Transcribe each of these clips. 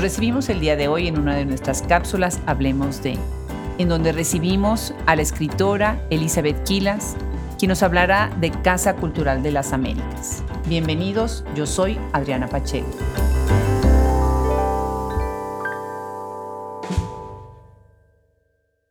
Recibimos el día de hoy en una de nuestras cápsulas Hablemos de, en donde recibimos a la escritora Elizabeth Quilas, quien nos hablará de Casa Cultural de las Américas. Bienvenidos, yo soy Adriana Pacheco.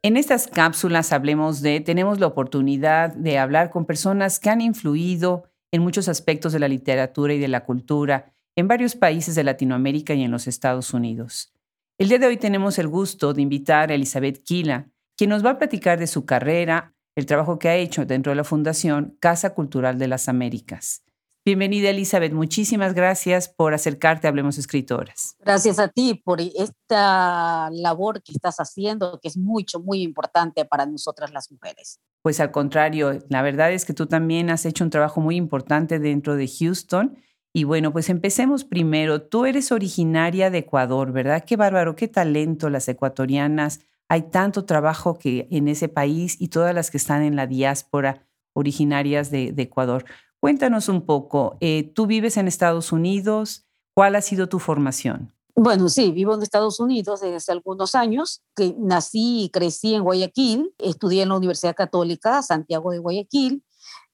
En estas cápsulas Hablemos de, tenemos la oportunidad de hablar con personas que han influido en muchos aspectos de la literatura y de la cultura en varios países de Latinoamérica y en los Estados Unidos. El día de hoy tenemos el gusto de invitar a Elizabeth Quila, quien nos va a platicar de su carrera, el trabajo que ha hecho dentro de la Fundación Casa Cultural de las Américas. Bienvenida Elizabeth, muchísimas gracias por acercarte a Hablemos Escritoras. Gracias a ti por esta labor que estás haciendo, que es mucho, muy importante para nosotras las mujeres. Pues al contrario, la verdad es que tú también has hecho un trabajo muy importante dentro de Houston y bueno, pues empecemos primero. Tú eres originaria de Ecuador, ¿verdad? Qué bárbaro, qué talento las ecuatorianas. Hay tanto trabajo que en ese país y todas las que están en la diáspora originarias de, Ecuador. Cuéntanos un poco, eh, tú vives en Estados Unidos, ¿cuál ha sido tu formación? Bueno, sí, vivo en Estados Unidos desde hace algunos años, que nací y crecí en Guayaquil, estudié en la Universidad Católica Santiago de Guayaquil,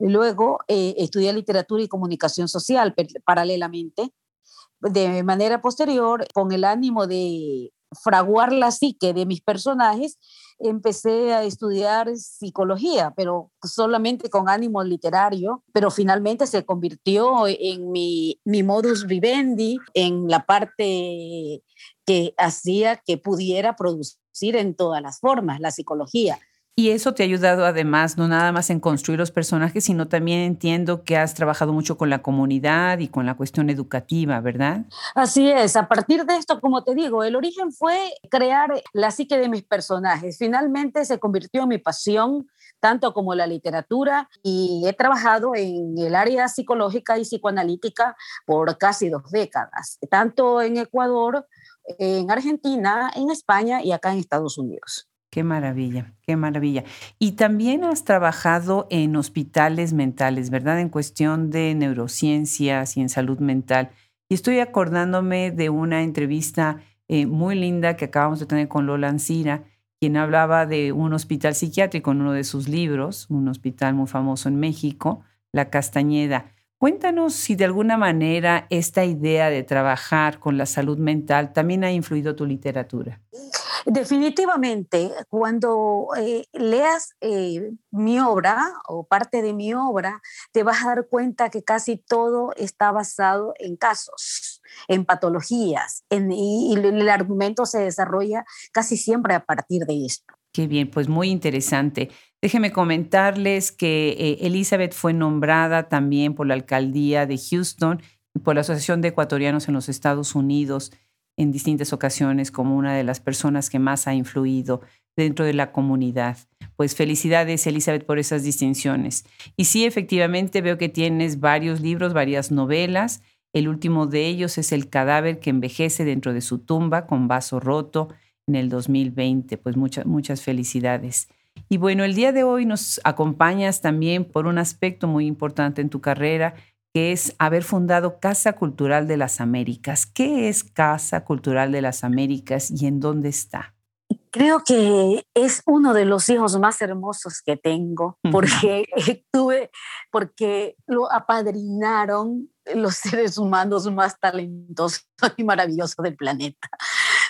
Luego eh, estudié literatura y comunicación social paralelamente. De manera posterior, con el ánimo de fraguar la psique de mis personajes, empecé a estudiar psicología, pero solamente con ánimo literario, pero finalmente se convirtió en mi, mi modus vivendi, en la parte que hacía que pudiera producir en todas las formas la psicología. Y eso te ha ayudado además, no nada más en construir los personajes, sino también entiendo que has trabajado mucho con la comunidad y con la cuestión educativa, ¿verdad? Así es, a partir de esto, como te digo, el origen fue crear la psique de mis personajes. Finalmente se convirtió en mi pasión tanto como la literatura y he trabajado en el área psicológica y psicoanalítica por casi dos décadas, tanto en Ecuador, en Argentina, en España y acá en Estados Unidos. Qué maravilla, qué maravilla. Y también has trabajado en hospitales mentales, ¿verdad? En cuestión de neurociencias y en salud mental. Y estoy acordándome de una entrevista eh, muy linda que acabamos de tener con Lola Ancira, quien hablaba de un hospital psiquiátrico en uno de sus libros, un hospital muy famoso en México, La Castañeda. Cuéntanos si de alguna manera esta idea de trabajar con la salud mental también ha influido tu literatura. Definitivamente, cuando eh, leas eh, mi obra o parte de mi obra, te vas a dar cuenta que casi todo está basado en casos, en patologías, y el argumento se desarrolla casi siempre a partir de esto. Qué bien, pues muy interesante. Déjenme comentarles que eh, Elizabeth fue nombrada también por la alcaldía de Houston y por la Asociación de Ecuatorianos en los Estados Unidos en distintas ocasiones como una de las personas que más ha influido dentro de la comunidad. Pues felicidades, Elizabeth, por esas distinciones. Y sí, efectivamente, veo que tienes varios libros, varias novelas. El último de ellos es El cadáver que envejece dentro de su tumba con vaso roto en el 2020. Pues muchas, muchas felicidades. Y bueno, el día de hoy nos acompañas también por un aspecto muy importante en tu carrera que es haber fundado Casa Cultural de las Américas. ¿Qué es Casa Cultural de las Américas y en dónde está? Creo que es uno de los hijos más hermosos que tengo, porque tuve, porque lo apadrinaron los seres humanos más talentosos y maravillosos del planeta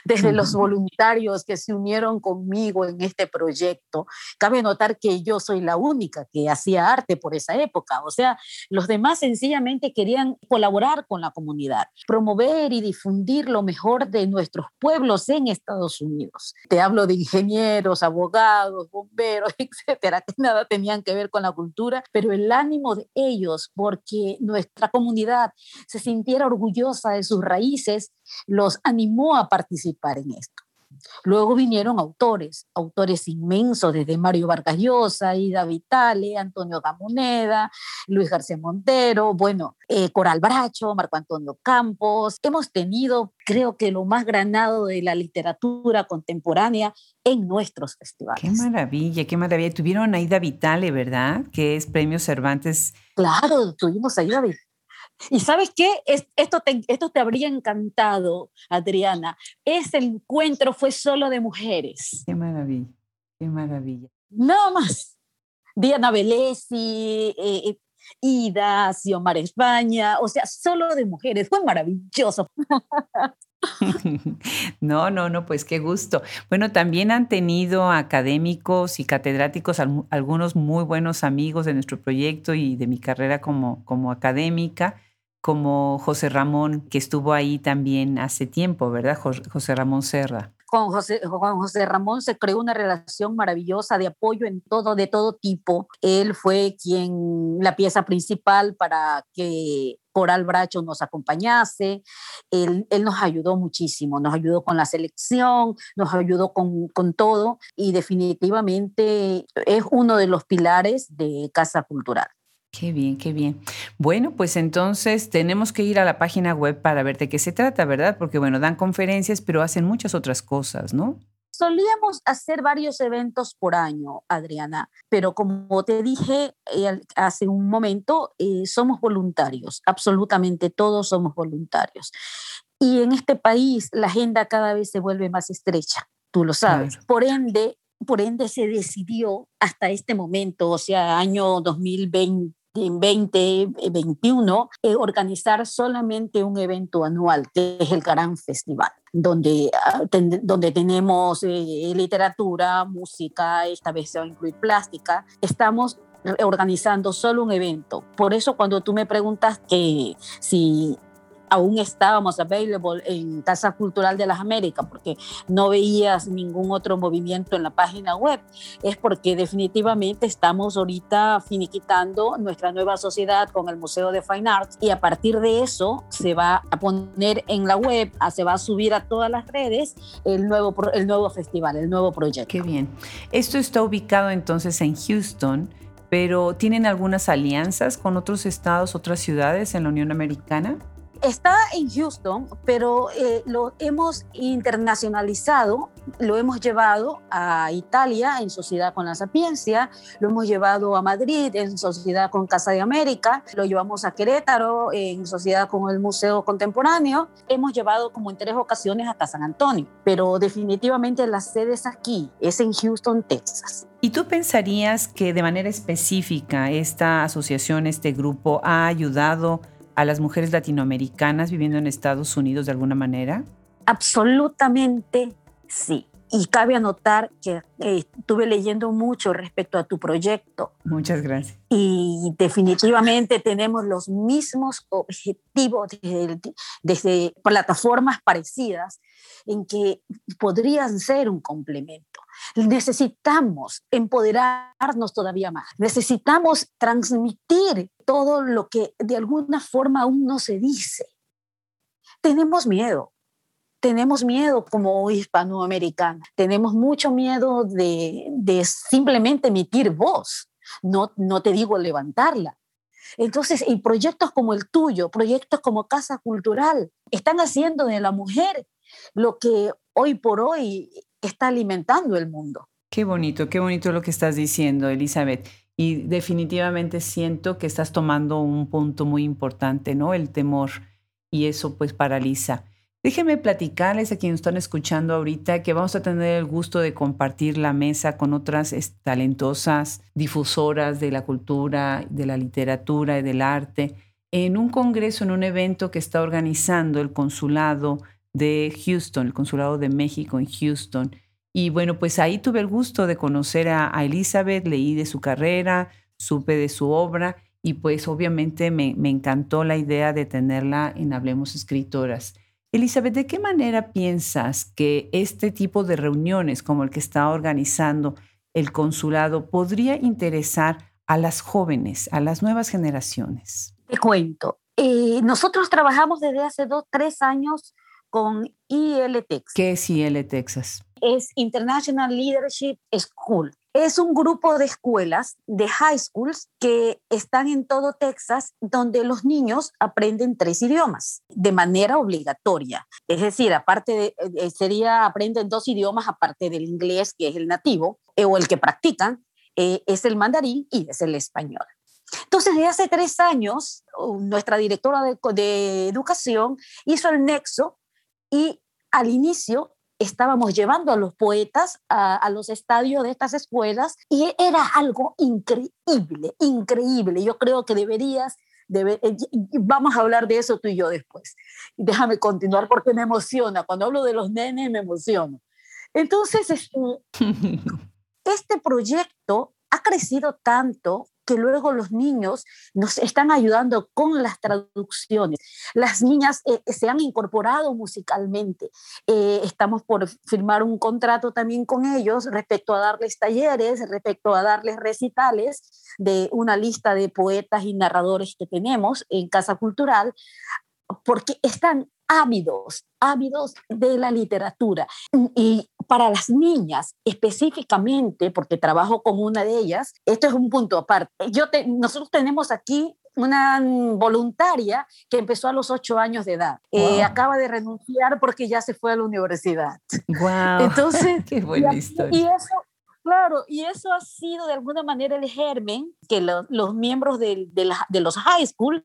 desde los voluntarios que se unieron conmigo en este proyecto. Cabe notar que yo soy la única que hacía arte por esa época, o sea, los demás sencillamente querían colaborar con la comunidad, promover y difundir lo mejor de nuestros pueblos en Estados Unidos. Te hablo de ingenieros, abogados, bomberos, etcétera, que nada tenían que ver con la cultura, pero el ánimo de ellos, porque nuestra comunidad se sintiera orgullosa de sus raíces, los animó a participar en esto. Luego vinieron autores, autores inmensos, desde Mario Vargas Llosa, Ida Vitale, Antonio Gamoneda, Luis García Montero, bueno, eh, Coral Bracho, Marco Antonio Campos. Hemos tenido, creo que lo más granado de la literatura contemporánea en nuestros festivales. Qué maravilla, qué maravilla. Tuvieron a Ida Vitale, ¿verdad? Que es Premio Cervantes. Claro, tuvimos a Ida Y sabes qué? esto, te, esto te habría encantado, Adriana. Ese encuentro fue solo de mujeres. Qué maravilla, qué maravilla. Nada más. Diana Velesi, eh, eh, Ida, Xiomara España, o sea, solo de mujeres. Fue maravilloso. No, no, no, pues qué gusto. Bueno, también han tenido académicos y catedráticos, algunos muy buenos amigos de nuestro proyecto y de mi carrera como, como académica, como José Ramón, que estuvo ahí también hace tiempo, ¿verdad? José Ramón Serra. Con José, José Ramón se creó una relación maravillosa de apoyo en todo, de todo tipo. Él fue quien, la pieza principal para que Coral Bracho nos acompañase. Él, él, nos ayudó muchísimo, nos ayudó con la selección, nos ayudó con, con, todo y definitivamente es uno de los pilares de Casa Cultural. Qué bien, qué bien. Bueno, pues entonces tenemos que ir a la página web para ver de qué se trata, ¿verdad? Porque bueno, dan conferencias, pero hacen muchas otras cosas, ¿no? Solíamos hacer varios eventos por año, Adriana, pero como te dije eh, hace un momento, eh, somos voluntarios, absolutamente todos somos voluntarios. Y en este país la agenda cada vez se vuelve más estrecha, tú lo sabes. Por ende, por ende se decidió hasta este momento, o sea, año 2020, en 2021 eh, organizar solamente un evento anual, que es el Gran Festival, donde, ah, donde tenemos eh, literatura, música, esta vez se va a incluir plástica. Estamos organizando solo un evento. Por eso cuando tú me preguntas que si aún estábamos available en Casa Cultural de las Américas, porque no veías ningún otro movimiento en la página web, es porque definitivamente estamos ahorita finiquitando nuestra nueva sociedad con el Museo de Fine Arts y a partir de eso se va a poner en la web, se va a subir a todas las redes el nuevo, el nuevo festival, el nuevo proyecto. Qué bien. Esto está ubicado entonces en Houston pero ¿tienen algunas alianzas con otros estados, otras ciudades en la Unión Americana? Está en Houston, pero eh, lo hemos internacionalizado, lo hemos llevado a Italia en sociedad con la Sapiencia, lo hemos llevado a Madrid en sociedad con Casa de América, lo llevamos a Querétaro en sociedad con el Museo Contemporáneo, hemos llevado como en tres ocasiones hasta San Antonio, pero definitivamente la sede es aquí, es en Houston, Texas. ¿Y tú pensarías que de manera específica esta asociación, este grupo ha ayudado las mujeres latinoamericanas viviendo en Estados Unidos de alguna manera? Absolutamente sí. Y cabe anotar que eh, estuve leyendo mucho respecto a tu proyecto. Muchas gracias. Y definitivamente tenemos los mismos objetivos desde, desde plataformas parecidas en que podrían ser un complemento. Necesitamos empoderarnos todavía más. Necesitamos transmitir todo lo que de alguna forma aún no se dice. Tenemos miedo, tenemos miedo como hispanoamericana, tenemos mucho miedo de, simplemente emitir voz, no, no te digo levantarla. Entonces, y proyectos como el tuyo, proyectos como Casa Cultural, están haciendo de la mujer lo que hoy por hoy está alimentando el mundo. Qué bonito, qué bonito lo que estás diciendo, Elizabeth. Y definitivamente siento que estás tomando un punto muy importante, ¿no? El temor. Y eso pues paraliza. Déjenme platicarles a quienes están escuchando ahorita que vamos a tener el gusto de compartir la mesa con otras talentosas difusoras de la cultura, de la literatura y del arte en un congreso, en un evento que está organizando el consulado de Houston, el Consulado de México en Houston. Y bueno, pues ahí tuve el gusto de conocer a, Elizabeth, leí de su carrera, supe de su obra y pues obviamente me, me encantó la idea de tenerla en Hablemos Escritoras. Elizabeth, ¿de qué manera piensas que este tipo de reuniones como el que está organizando el consulado podría interesar a las jóvenes, a las nuevas generaciones? Te cuento. Eh, nosotros trabajamos desde hace dos, tres años con IL Texas. ¿Qué es IL Texas? Es International Leadership School. Es un grupo de escuelas, de high schools, que están en todo Texas, donde los niños aprenden tres idiomas de manera obligatoria. Es decir, aparte de, eh, sería, aprenden dos idiomas aparte del inglés, que es el nativo, eh, o el que practican, eh, es el mandarín y es el español. Entonces, desde hace tres años, nuestra directora de educación hizo el nexo y al inicio estábamos llevando a los poetas a, los estadios de estas escuelas y era algo increíble, increíble. Yo creo que deberías, eh, vamos a hablar de eso tú y yo después. Déjame continuar porque me emociona. Cuando hablo de los nenes me emociono. Entonces, este, este proyecto ha crecido tanto que luego los niños nos están ayudando con las traducciones. Las niñas eh, se han incorporado musicalmente. Eh, estamos por firmar un contrato también con ellos respecto a darles talleres, respecto a darles recitales de una lista de poetas y narradores que tenemos en Casa Cultural, porque están ávidos, ávidos de la literatura. Y para las niñas específicamente, porque trabajo con una de ellas, esto es un punto aparte. Yo nosotros tenemos aquí una voluntaria que empezó a los ocho años de edad. Eh, acaba de renunciar porque ya se fue a la universidad. ¡Wow! Entonces, qué buena historia. Y eso, Claro, y eso ha sido de alguna manera el germen que los miembros de, los high schools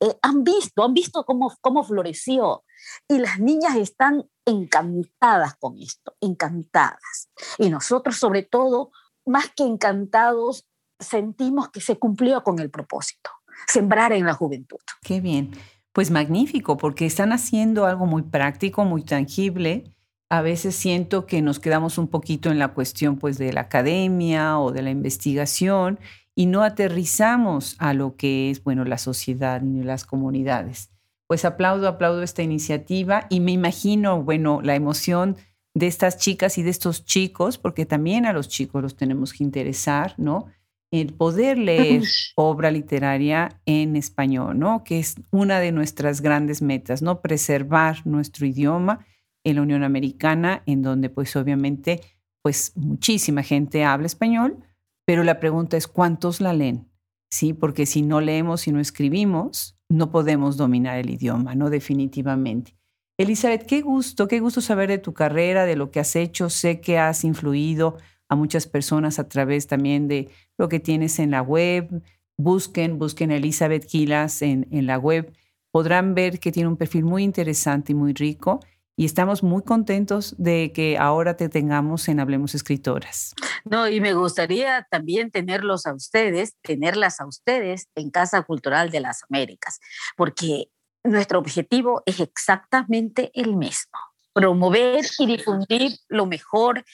eh, han visto, han visto cómo, cómo floreció. Y las niñas están encantadas con esto, encantadas. Y nosotros sobre todo, más que encantados, sentimos que se cumplió con el propósito, sembrar en la juventud. Qué bien. Pues magnífico, porque están haciendo algo muy práctico, muy tangible a veces siento que nos quedamos un poquito en la cuestión pues de la academia o de la investigación y no aterrizamos a lo que es, bueno, la sociedad y las comunidades. Pues aplaudo, aplaudo esta iniciativa y me imagino, bueno, la emoción de estas chicas y de estos chicos, porque también a los chicos los tenemos que interesar, ¿no? El poder leer obra literaria en español, ¿no? Que es una de nuestras grandes metas, ¿no? Preservar nuestro idioma en la Unión Americana, en donde pues obviamente pues muchísima gente habla español, pero la pregunta es cuántos la leen, ¿sí? Porque si no leemos y no escribimos, no podemos dominar el idioma, ¿no? Definitivamente. Elizabeth, qué gusto, qué gusto saber de tu carrera, de lo que has hecho. Sé que has influido a muchas personas a través también de lo que tienes en la web. Busquen, busquen Elizabeth Quilas en la web. Podrán ver que tiene un perfil muy interesante y muy rico y estamos muy contentos de que ahora te tengamos en Hablemos Escritoras. No, y me gustaría también tenerlos a ustedes, tenerlas a ustedes en Casa Cultural de las Américas, porque nuestro objetivo es exactamente el mismo, promover y difundir lo mejor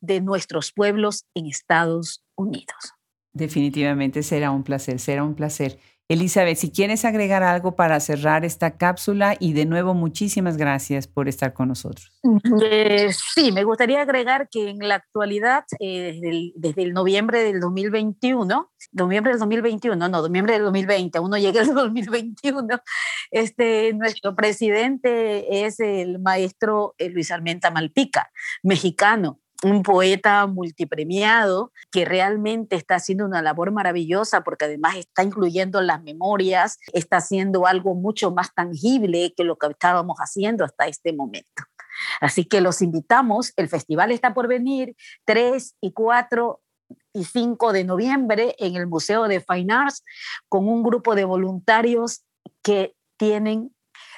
de nuestros pueblos en Estados Unidos. Definitivamente será un placer, será un placer. Elizabeth, si quieres agregar algo para cerrar esta cápsula y de nuevo muchísimas gracias por estar con nosotros. Eh, sí, me gustaría agregar que en la actualidad, eh, desde, el, noviembre del 2021, noviembre del 2021, no, noviembre del 2020, uno llega al 2021, este, nuestro presidente es el maestro eh, Luis Armenta Malpica, mexicano un poeta multipremiado que realmente está haciendo una labor maravillosa porque además está incluyendo las memorias, está haciendo algo mucho más tangible que lo que estábamos haciendo hasta este momento. Así que los invitamos, el festival está por venir 3 y 4 y 5 de noviembre en el Museo de Fine Arts con un grupo de voluntarios que tienen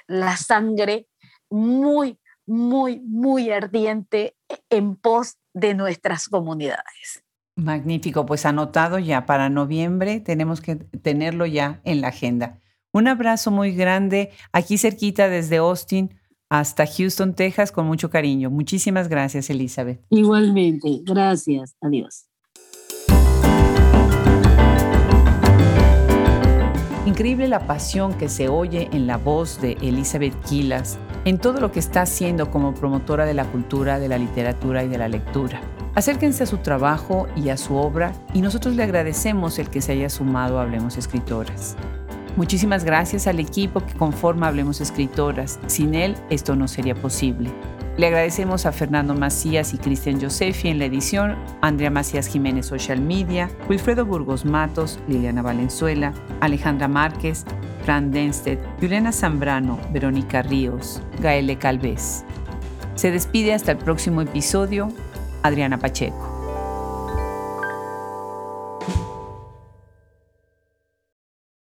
la sangre muy, muy, muy ardiente en pos de nuestras comunidades. Magnífico, pues anotado ya para noviembre, tenemos que tenerlo ya en la agenda. Un abrazo muy grande aquí cerquita desde Austin hasta Houston, Texas, con mucho cariño. Muchísimas gracias, Elizabeth. Igualmente, gracias. Adiós. Increíble la pasión que se oye en la voz de Elizabeth Quilas en todo lo que está haciendo como promotora de la cultura, de la literatura y de la lectura. Acérquense a su trabajo y a su obra y nosotros le agradecemos el que se haya sumado a Hablemos Escritoras. Muchísimas gracias al equipo que conforma Hablemos Escritoras. Sin él esto no sería posible. Le agradecemos a Fernando Macías y Cristian Josefi en la edición, Andrea Macías Jiménez Social Media, Wilfredo Burgos Matos, Liliana Valenzuela, Alejandra Márquez, Fran Denstedt, Juliana Zambrano, Verónica Ríos, Gaele Calvez. Se despide hasta el próximo episodio, Adriana Pacheco.